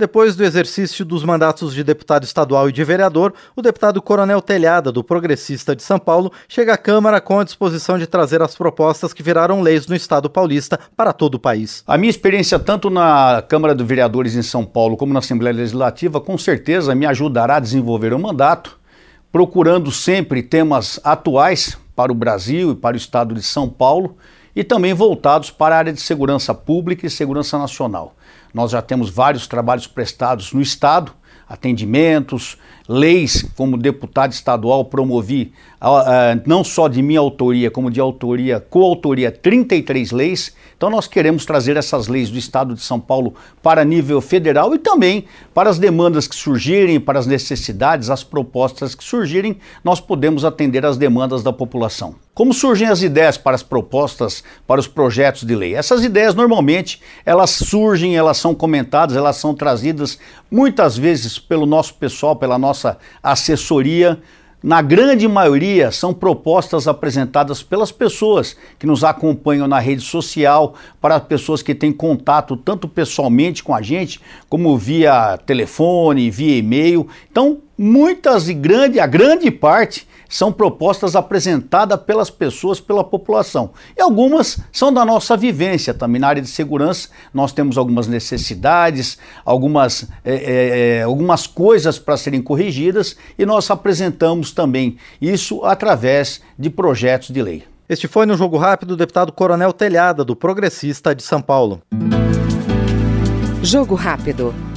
Depois do exercício dos mandatos de deputado estadual e de vereador, o deputado Coronel Telhada, do Progressista de São Paulo, chega à Câmara com a disposição de trazer as propostas que viraram leis no Estado paulista para todo o país. A minha experiência, tanto na Câmara de Vereadores em São Paulo como na Assembleia Legislativa, com certeza me ajudará a desenvolver o mandato, procurando sempre temas atuais para o Brasil e para o Estado de São Paulo e também voltados para a área de segurança pública e segurança nacional. Nós já temos vários trabalhos prestados no Estado, atendimentos, leis, como deputado estadual promovi, não só de minha autoria, como de autoria, coautoria, 33 leis. Então nós queremos trazer essas leis do Estado de São Paulo para nível federal e também para as demandas que surgirem, para as necessidades, as propostas que surgirem, nós podemos atender às demandas da população. Como surgem as ideias para as propostas, para os projetos de lei? Essas ideias normalmente elas surgem, elas são comentadas, elas são trazidas muitas vezes pelo nosso pessoal, pela nossa assessoria, na grande maioria, são propostas apresentadas pelas pessoas que nos acompanham na rede social, para pessoas que têm contato tanto pessoalmente com a gente, como via telefone, via e-mail. Então, muitas e grande, a grande parte são propostas apresentadas pelas pessoas, pela população. E algumas são da nossa vivência também. Na área de segurança, nós temos algumas necessidades, algumas, é, é, algumas coisas para serem corrigidas e nós apresentamos também isso através de projetos de lei. Este foi no Jogo Rápido o deputado Coronel Telhada, do Progressista de São Paulo. Jogo Rápido.